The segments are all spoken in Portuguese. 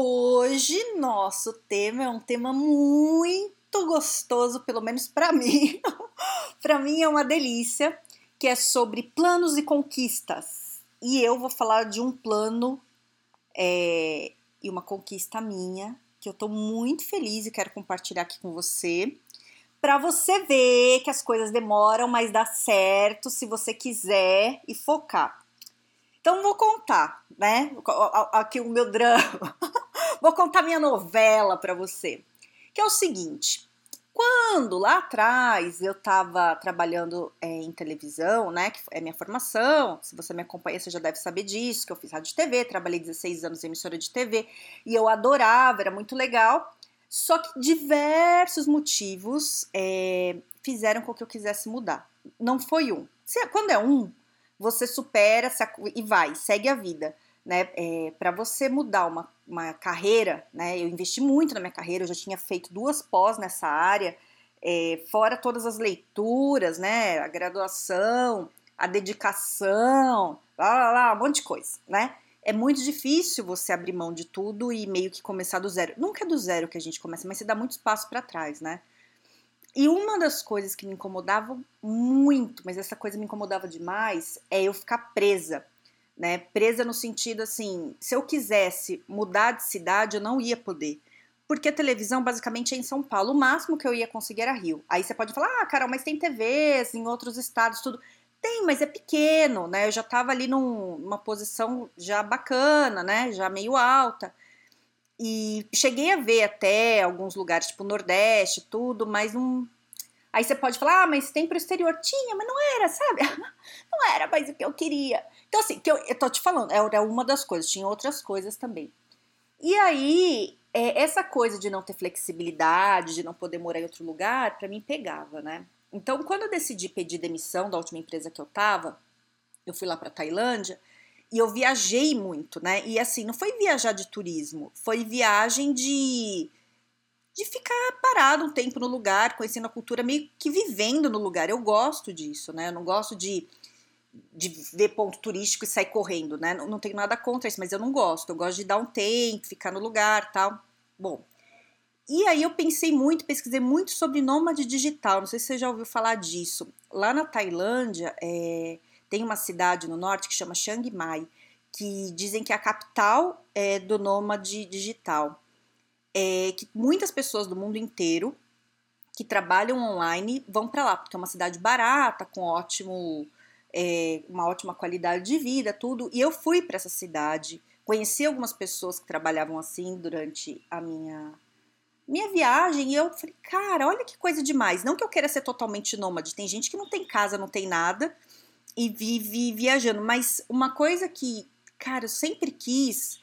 Hoje nosso tema é um tema muito gostoso, pelo menos para mim. para mim é uma delícia, que é sobre planos e conquistas. E eu vou falar de um plano é, e uma conquista minha que eu tô muito feliz e quero compartilhar aqui com você. Para você ver que as coisas demoram, mas dá certo se você quiser e focar. Então vou contar, né? Aqui o meu drama. Vou contar minha novela para você. Que é o seguinte: quando lá atrás eu estava trabalhando é, em televisão, né, que é minha formação, se você me acompanha, você já deve saber disso, que eu fiz rádio TV, trabalhei 16 anos em emissora de TV e eu adorava, era muito legal. Só que diversos motivos é, fizeram com que eu quisesse mudar. Não foi um. Quando é um, você supera e vai, segue a vida né, é, para você mudar uma, uma carreira, né, eu investi muito na minha carreira, eu já tinha feito duas pós nessa área, é, fora todas as leituras, né, a graduação, a dedicação, lá, lá, lá, um monte de coisa, né? É muito difícil você abrir mão de tudo e meio que começar do zero. Nunca é do zero que a gente começa, mas você dá muito espaço para trás, né? E uma das coisas que me incomodava muito, mas essa coisa me incomodava demais, é eu ficar presa né? Presa no sentido assim, se eu quisesse mudar de cidade, eu não ia poder. Porque a televisão basicamente é em São Paulo. O máximo que eu ia conseguir era Rio. Aí você pode falar, ah, Carol, mas tem TVs em outros estados, tudo. Tem, mas é pequeno, né? Eu já tava ali num, numa posição já bacana, né? Já meio alta. E cheguei a ver até alguns lugares, tipo Nordeste, tudo, mas não. Aí você pode falar, ah, mas tem pro exterior. Tinha, mas não era, sabe? Não era mais o que eu queria. Então, assim, que eu, eu tô te falando, era uma das coisas, tinha outras coisas também. E aí, é, essa coisa de não ter flexibilidade, de não poder morar em outro lugar, para mim pegava, né? Então, quando eu decidi pedir demissão da última empresa que eu tava, eu fui lá para Tailândia e eu viajei muito, né? E assim, não foi viajar de turismo, foi viagem de parado um tempo no lugar, conhecendo a cultura, meio que vivendo no lugar. Eu gosto disso, né? Eu não gosto de de ver ponto turístico e sair correndo, né? Não, não tenho nada contra isso, mas eu não gosto. Eu gosto de dar um tempo, ficar no lugar, tal. Bom. E aí eu pensei muito, pesquisei muito sobre nômade digital. Não sei se você já ouviu falar disso. Lá na Tailândia é, tem uma cidade no norte que chama Chiang Mai, que dizem que é a capital é, do nômade digital. É, que muitas pessoas do mundo inteiro que trabalham online vão para lá, porque é uma cidade barata, com ótimo é, uma ótima qualidade de vida, tudo. E eu fui para essa cidade, conheci algumas pessoas que trabalhavam assim durante a minha minha viagem e eu falei, cara, olha que coisa demais. Não que eu queira ser totalmente nômade, tem gente que não tem casa, não tem nada e vive viajando, mas uma coisa que, cara, eu sempre quis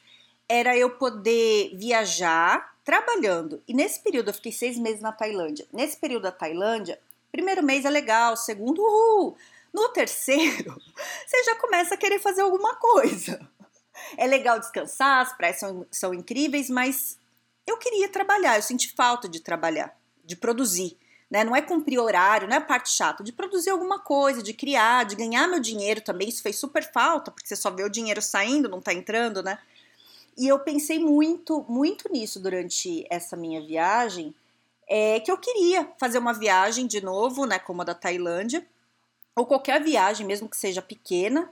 era eu poder viajar trabalhando. E nesse período eu fiquei seis meses na Tailândia. Nesse período da Tailândia, primeiro mês é legal, segundo, uhul, no terceiro, você já começa a querer fazer alguma coisa. É legal descansar, as praias são, são incríveis, mas eu queria trabalhar, eu senti falta de trabalhar, de produzir. Né? Não é cumprir horário, não é a parte chata, de produzir alguma coisa, de criar, de ganhar meu dinheiro também. Isso fez super falta, porque você só vê o dinheiro saindo, não tá entrando, né? E eu pensei muito, muito nisso durante essa minha viagem, é que eu queria fazer uma viagem de novo, né, como a da Tailândia, ou qualquer viagem, mesmo que seja pequena,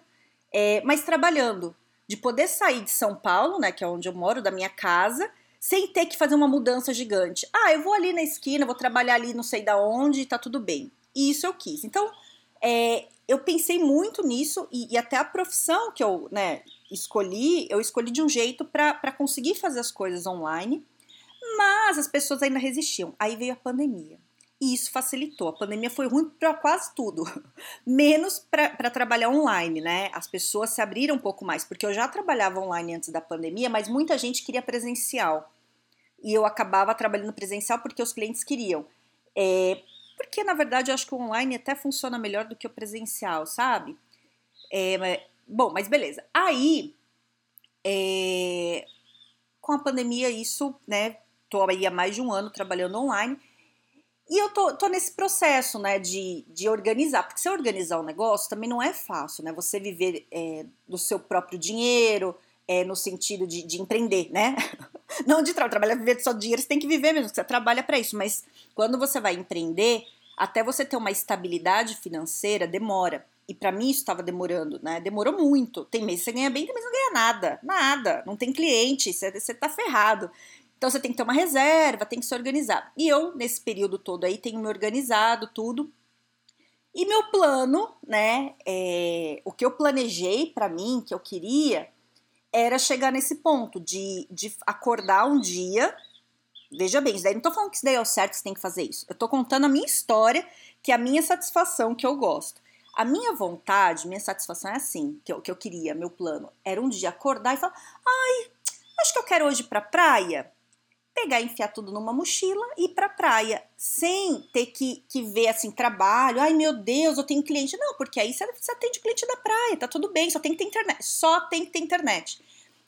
é, mas trabalhando, de poder sair de São Paulo, né, que é onde eu moro, da minha casa, sem ter que fazer uma mudança gigante. Ah, eu vou ali na esquina, vou trabalhar ali não sei da onde tá tudo bem. E isso eu quis. Então, é, eu pensei muito nisso e, e, até a profissão que eu né, escolhi, eu escolhi de um jeito para conseguir fazer as coisas online, mas as pessoas ainda resistiam. Aí veio a pandemia e isso facilitou. A pandemia foi ruim para quase tudo, menos para trabalhar online, né? As pessoas se abriram um pouco mais, porque eu já trabalhava online antes da pandemia, mas muita gente queria presencial. e eu acabava trabalhando presencial porque os clientes queriam. É, porque, na verdade, eu acho que o online até funciona melhor do que o presencial, sabe? É, bom, mas beleza. Aí, é, com a pandemia, isso, né? Tô aí há mais de um ano trabalhando online. E eu tô, tô nesse processo, né, de, de organizar, porque se organizar um negócio também não é fácil, né? Você viver é, do seu próprio dinheiro, é, no sentido de, de empreender, né? Não de tra trabalhar, viver do seu dinheiro, você tem que viver mesmo, você trabalha para isso, mas quando você vai empreender, até você ter uma estabilidade financeira, demora. E para mim isso estava demorando, né? Demorou muito. Tem mês que você ganha bem, tem mês que não ganha nada. Nada. Não tem cliente, você, você tá ferrado. Então você tem que ter uma reserva, tem que se organizar. E eu, nesse período todo aí, tenho me organizado, tudo. E meu plano, né? É, o que eu planejei para mim, que eu queria, era chegar nesse ponto de, de acordar um dia. Veja bem, isso daí não tô falando que isso daí é o certo, você tem que fazer isso. Eu tô contando a minha história, que é a minha satisfação, que eu gosto. A minha vontade, minha satisfação é assim, que eu, que eu queria, meu plano, era um dia acordar e falar: ai, acho que eu quero hoje ir pra praia pegar, enfiar tudo numa mochila e ir pra praia, sem ter que, que ver assim, trabalho, ai meu Deus, eu tenho cliente. Não, porque aí você, você atende cliente da praia, tá tudo bem, só tem que ter internet. Só tem que ter internet.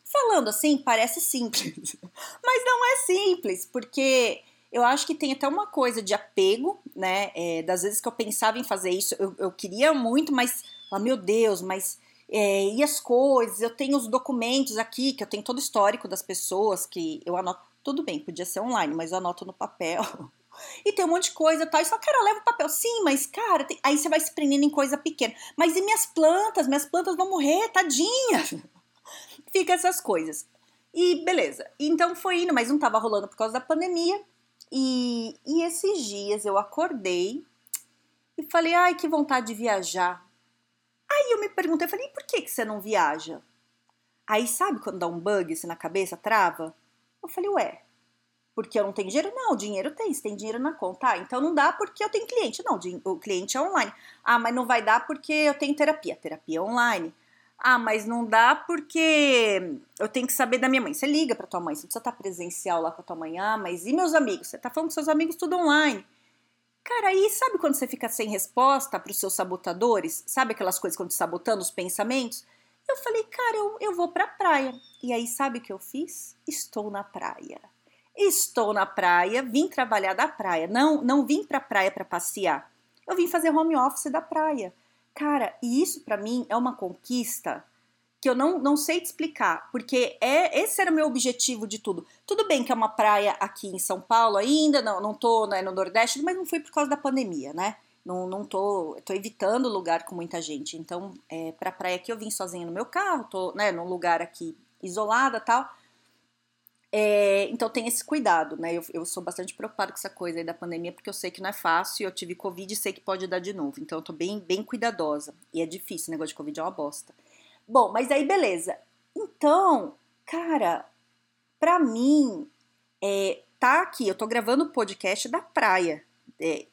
Falando assim, parece simples, mas não é simples, porque eu acho que tem até uma coisa de apego, né? É, das vezes que eu pensava em fazer isso, eu, eu queria muito, mas, oh, meu Deus, mas é, e as coisas, eu tenho os documentos aqui, que eu tenho todo o histórico das pessoas que eu anoto. Tudo bem, podia ser online, mas eu anoto no papel. E tem um monte de coisa tal. E só, cara, leva o papel. Sim, mas, cara, tem... aí você vai se prendendo em coisa pequena. Mas e minhas plantas? Minhas plantas vão morrer, tadinha. Fica essas coisas. E beleza. Então foi indo, mas não tava rolando por causa da pandemia. E, e esses dias eu acordei e falei, ai, que vontade de viajar. Aí eu me perguntei, falei, por que, que você não viaja? Aí sabe quando dá um bug assim na cabeça, trava? Eu falei, ué, porque eu não tenho dinheiro? Não, dinheiro tem, você tem dinheiro na conta. Ah, então não dá porque eu tenho cliente. Não, o cliente é online. Ah, mas não vai dar porque eu tenho terapia. Terapia online. Ah, mas não dá porque eu tenho que saber da minha mãe. Você liga para tua mãe, você precisa estar presencial lá com a tua mãe. Ah, mas e meus amigos? Você tá falando com seus amigos tudo online. Cara, aí sabe quando você fica sem resposta para os seus sabotadores? Sabe aquelas coisas quando sabotando os pensamentos? Eu falei, cara, eu, eu vou pra praia. E aí, sabe o que eu fiz? Estou na praia. Estou na praia, vim trabalhar da praia. Não, não vim pra praia para passear. Eu vim fazer home office da praia. Cara, e isso para mim é uma conquista que eu não, não sei te explicar, porque é esse era o meu objetivo de tudo. Tudo bem que é uma praia aqui em São Paulo ainda, não, não tô né, no Nordeste, mas não foi por causa da pandemia, né? Não, não tô, tô evitando lugar com muita gente. Então, é, pra praia aqui eu vim sozinha no meu carro, tô, né, num lugar aqui isolada tal. É, então tem esse cuidado, né? Eu, eu sou bastante preocupada com essa coisa aí da pandemia, porque eu sei que não é fácil, eu tive Covid e sei que pode dar de novo. Então eu tô bem, bem cuidadosa. E é difícil, o negócio de Covid é uma bosta. Bom, mas aí beleza. Então, cara, pra mim, é, tá aqui, eu tô gravando o podcast da praia. É,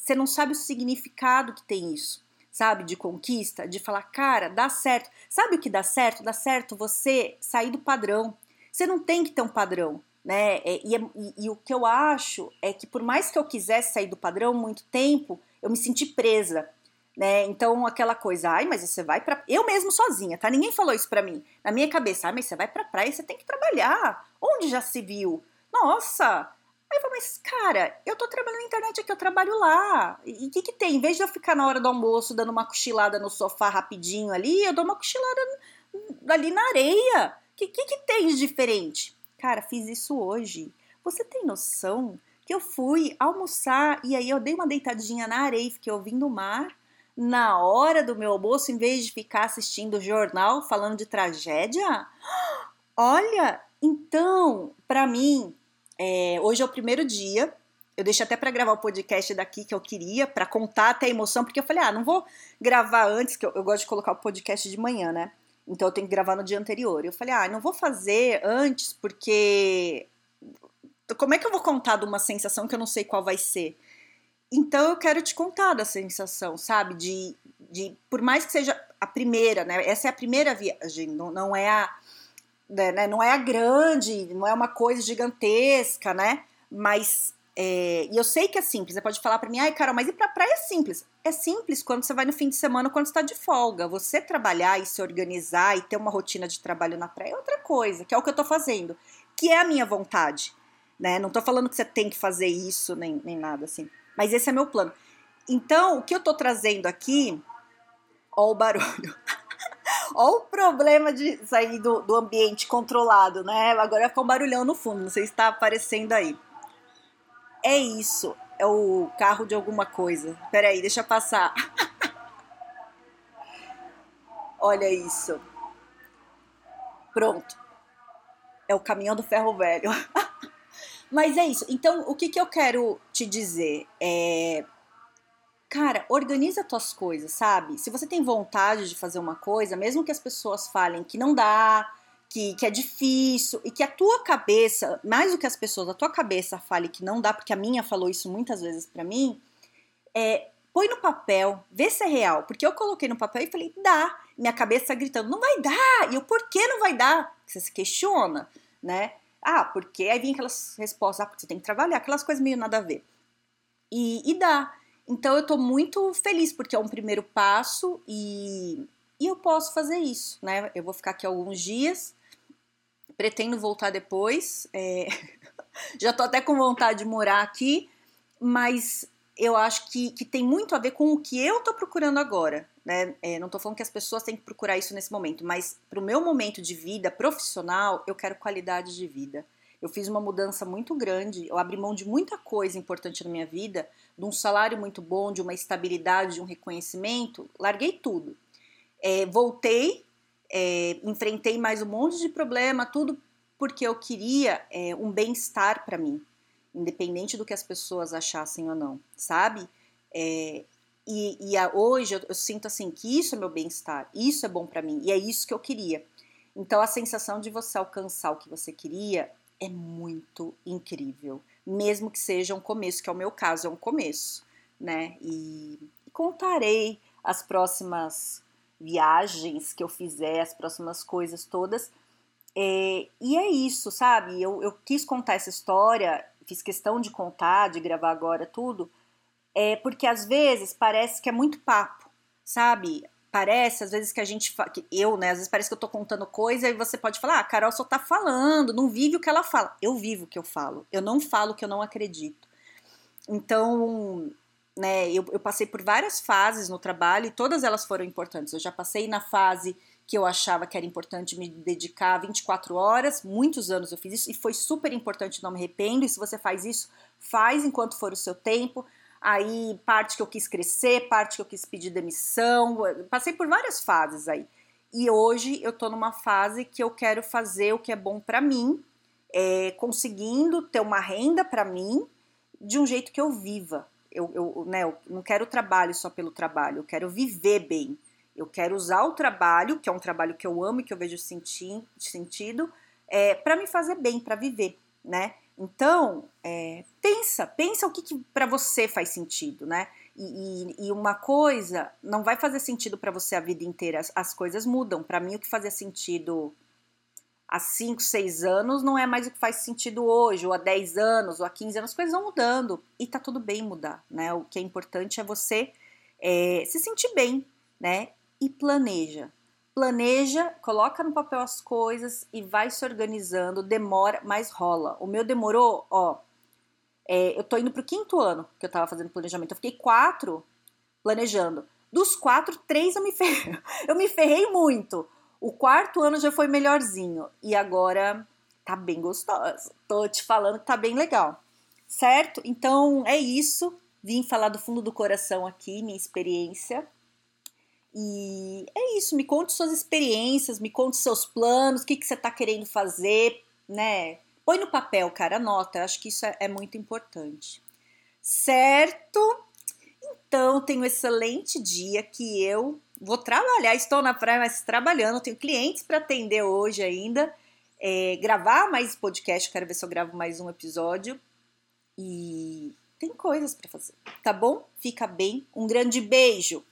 você não sabe o significado que tem isso, sabe? De conquista, de falar, cara, dá certo. Sabe o que dá certo? Dá certo você sair do padrão. Você não tem que ter um padrão, né? É, e, e, e o que eu acho é que por mais que eu quisesse sair do padrão muito tempo, eu me senti presa. Né? Então, aquela coisa, ai, mas você vai pra. Eu mesmo sozinha, tá? Ninguém falou isso pra mim. Na minha cabeça, ai, mas você vai pra praia, você tem que trabalhar. Onde já se viu? Nossa, Aí eu falei, mas cara, eu tô trabalhando na internet aqui, eu trabalho lá. E o que que tem? Em vez de eu ficar na hora do almoço dando uma cochilada no sofá rapidinho ali, eu dou uma cochilada ali na areia. O que, que que tem de diferente? Cara, fiz isso hoje. Você tem noção que eu fui almoçar e aí eu dei uma deitadinha na areia e fiquei ouvindo o mar na hora do meu almoço, em vez de ficar assistindo o jornal falando de tragédia? Olha, então, para mim, é, hoje é o primeiro dia. Eu deixei até para gravar o podcast daqui que eu queria, para contar até a emoção, porque eu falei, ah, não vou gravar antes, que eu, eu gosto de colocar o podcast de manhã, né? Então eu tenho que gravar no dia anterior. Eu falei, ah, não vou fazer antes, porque. Como é que eu vou contar de uma sensação que eu não sei qual vai ser? Então eu quero te contar da sensação, sabe? De, de por mais que seja a primeira, né? Essa é a primeira viagem, não, não é a né, né, não é a grande, não é uma coisa gigantesca, né? Mas é, e eu sei que é simples. Você pode falar para mim, ai, Carol, mas ir pra praia é simples. É simples quando você vai no fim de semana, quando está de folga. Você trabalhar e se organizar e ter uma rotina de trabalho na praia é outra coisa, que é o que eu tô fazendo, que é a minha vontade. Né? Não tô falando que você tem que fazer isso, nem, nem nada assim. Mas esse é meu plano. Então, o que eu tô trazendo aqui, ó o barulho. ó o problema de sair do, do ambiente controlado, né? Agora fica um barulhão no fundo, não sei se está aparecendo aí. É isso, é o carro de alguma coisa. Peraí, deixa passar. Olha isso. Pronto. É o caminhão do ferro velho. Mas é isso. Então, o que, que eu quero te dizer? É. Cara, organiza tuas coisas, sabe? Se você tem vontade de fazer uma coisa, mesmo que as pessoas falem que não dá, que, que é difícil e que a tua cabeça, mais do que as pessoas, a tua cabeça fale que não dá, porque a minha falou isso muitas vezes para mim, é, põe no papel, vê se é real. Porque eu coloquei no papel e falei, dá. Minha cabeça gritando, não vai dar. E eu, por que não vai dar? Você se questiona, né? Ah, porque aí vem aquelas respostas, ah, porque você tem que trabalhar, aquelas coisas meio nada a ver. E, e dá. Então eu tô muito feliz porque é um primeiro passo e, e eu posso fazer isso, né? Eu vou ficar aqui alguns dias, pretendo voltar depois. É... Já tô até com vontade de morar aqui, mas eu acho que, que tem muito a ver com o que eu tô procurando agora. Né? É, não tô falando que as pessoas têm que procurar isso nesse momento, mas pro meu momento de vida profissional, eu quero qualidade de vida. Eu fiz uma mudança muito grande, eu abri mão de muita coisa importante na minha vida, de um salário muito bom, de uma estabilidade, de um reconhecimento, larguei tudo. É, voltei, é, enfrentei mais um monte de problema, tudo porque eu queria é, um bem-estar para mim, independente do que as pessoas achassem ou não, sabe? É, e, e a, hoje eu, eu, sinto assim que isso é meu bem-estar, isso é bom para mim e é isso que eu queria. Então a sensação de você alcançar o que você queria é muito incrível, mesmo que seja um começo, que é o meu caso, é um começo, né? E, contarei as próximas viagens que eu fizer, as próximas coisas todas. É, e é isso, sabe? Eu, eu quis contar essa história, fiz questão de contar, de gravar agora tudo, é porque às vezes parece que é muito papo, sabe? Parece, às vezes, que a gente. Que eu, né? Às vezes parece que eu tô contando coisa e você pode falar, ah, a Carol só tá falando, não vive o que ela fala. Eu vivo o que eu falo. Eu não falo o que eu não acredito. Então, né, eu, eu passei por várias fases no trabalho e todas elas foram importantes. Eu já passei na fase que eu achava que era importante me dedicar 24 horas, muitos anos eu fiz isso e foi super importante, não me arrependo. E se você faz isso, faz enquanto for o seu tempo aí parte que eu quis crescer, parte que eu quis pedir demissão, passei por várias fases aí. E hoje eu tô numa fase que eu quero fazer o que é bom para mim, é, conseguindo ter uma renda para mim de um jeito que eu viva. Eu, eu, né, eu não quero trabalho só pelo trabalho, eu quero viver bem. Eu quero usar o trabalho, que é um trabalho que eu amo e que eu vejo senti sentido, é, para me fazer bem, para viver, né? Então, é, pensa, pensa o que, que para você faz sentido, né? E, e, e, uma coisa não vai fazer sentido para você a vida inteira. As, as coisas mudam. Para mim, o que fazia sentido há 5, 6 anos não é mais o que faz sentido hoje, ou há 10 anos, ou há 15 anos. As coisas vão mudando e tá tudo bem mudar, né? O que é importante é você é, se sentir bem, né? E planeja planeja, coloca no papel as coisas e vai se organizando, demora, mas rola. O meu demorou, ó, é, eu tô indo pro quinto ano que eu tava fazendo planejamento. Eu fiquei quatro planejando. Dos quatro, três eu me ferrei. Eu me ferrei muito. O quarto ano já foi melhorzinho. E agora tá bem gostoso. Tô te falando que tá bem legal. Certo? Então é isso. Vim falar do fundo do coração aqui, minha experiência. E é isso, me conte suas experiências, me conte seus planos, o que, que você está querendo fazer, né? Põe no papel, cara, anota, acho que isso é, é muito importante. Certo? Então, tenho um excelente dia que eu vou trabalhar, estou na praia, mas trabalhando, tenho clientes para atender hoje ainda. É, gravar mais podcast, quero ver se eu gravo mais um episódio. E tem coisas para fazer, tá bom? Fica bem. Um grande beijo.